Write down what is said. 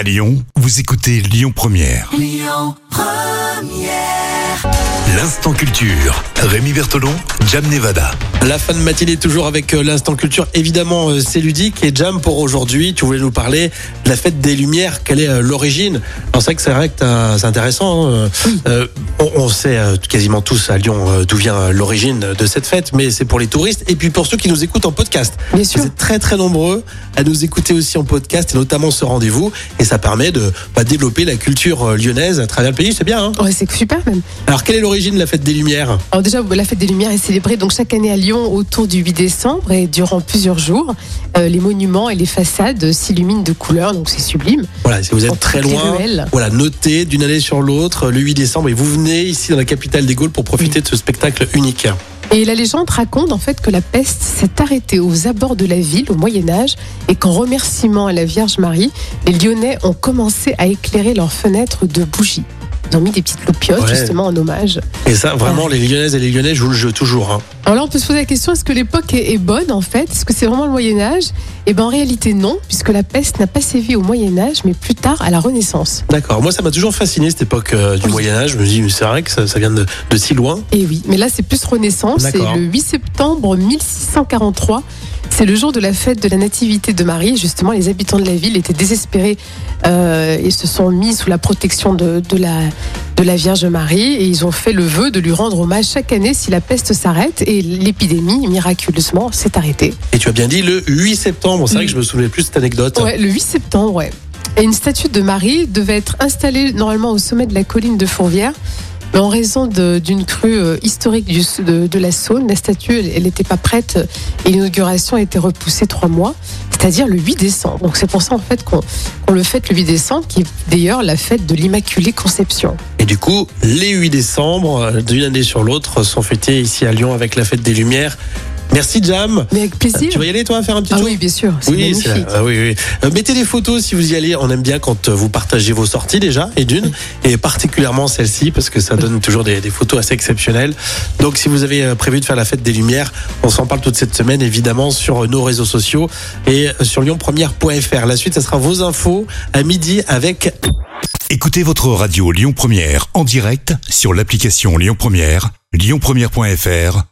À Lyon, vous écoutez Lyon Première. L'instant culture. Rémi Bertolon, Jam Nevada. La fin de matinée toujours avec euh, l'instant culture. Évidemment, euh, c'est ludique et Jam pour aujourd'hui. Tu voulais nous parler de la fête des Lumières. Quelle est euh, l'origine? Alors c'est vrai que c'est vrai que c'est intéressant. hein. Euh, on, on sait euh, quasiment tous à Lyon euh, d'où vient euh, l'origine de cette fête, mais c'est pour les touristes et puis pour ceux qui nous écoutent en podcast. Bien sûr. Vous êtes très très nombreux à nous écouter aussi en podcast et notamment ce rendez-vous et ça permet de bah, développer la culture lyonnaise à travers le pays. C'est bien. Hein? Ouais, c'est super même. Alors quelle est l'origine de la fête des Lumières? Alors déjà, la fête des Lumières est célébrée donc chaque année à Lyon autour du 8 décembre et durant plusieurs jours, euh, les monuments et les façades s'illuminent de couleurs, donc c'est sublime. Voilà, si vous êtes très loin, voilà, notez d'une année sur l'autre le 8 décembre et vous venez ici dans la capitale des Gaules pour profiter de ce spectacle unique. Et la légende raconte en fait que la peste s'est arrêtée aux abords de la ville au Moyen Âge et qu'en remerciement à la Vierge Marie, les Lyonnais ont commencé à éclairer leurs fenêtres de bougies. Ils ont mis des petites loupiottes Ouais. justement en hommage. Et ça, vraiment, les Lyonnaises et les Lyonnais jouent le jeu toujours. hein. Alors là, on peut se poser la question est-ce que l'époque est, bonne en fait? Est-ce que c'est vraiment le Moyen Âge Eh ben en réalité non, puisque la peste n'a pas sévi au Moyen Âge, mais plus tard à la Renaissance. D'accord. Moi, ça m'a toujours fasciné cette époque euh, du Oui. Moyen Âge. Je me dis, mais c'est vrai que ça, ça vient de, de si loin. Et oui, mais là c'est plus Renaissance. C'est le 8 septembre 1643. C'est le jour de la fête de la Nativité de Marie. Justement, les habitants de la ville étaient désespérés euh, et se sont mis sous la protection de, de la, de la Vierge Marie. Et ils ont fait le vœu de lui rendre hommage chaque année si la peste s'arrête. Et l'épidémie, miraculeusement, s'est arrêtée. Et tu as bien dit le 8 septembre. C'est vrai que je me souvenais plus de cette anecdote. Ouais, le 8 septembre, ouais. Et une statue de Marie devait être installée normalement au sommet de la colline de Fourvière. En raison d'une crue euh, historique de, la Saône, la statue, n'était pas prête et l'inauguration a été repoussée trois mois, c'est-à-dire le 8 décembre. Donc c'est pour ça en fait qu'on qu'on le fête le 8 décembre, qui est d'ailleurs la fête de l'Immaculée Conception. Et du coup, les 8 décembre, euh, d'une année sur l'autre, sont fêtés ici à Lyon avec la fête des Lumières. Merci Jam. Mais avec plaisir. Tu vas y aller toi faire un petit Ah tour oui, bien sûr, c'est Oui, la- ah oui, oui. Euh, mettez des photos si vous y allez. On aime bien quand euh, vous partagez vos sorties déjà, et d'une, et particulièrement celle-ci, parce que ça donne toujours des, des photos assez exceptionnelles. Donc, si vous avez euh, prévu de faire la fête des Lumières, on s'en parle toute cette semaine, évidemment, sur nos réseaux sociaux et sur lyonpremière.fr. La suite, ça sera vos infos à midi avec Écoutez votre radio Lyon Première en direct sur l'application Lyon Première, lyonpremière.fr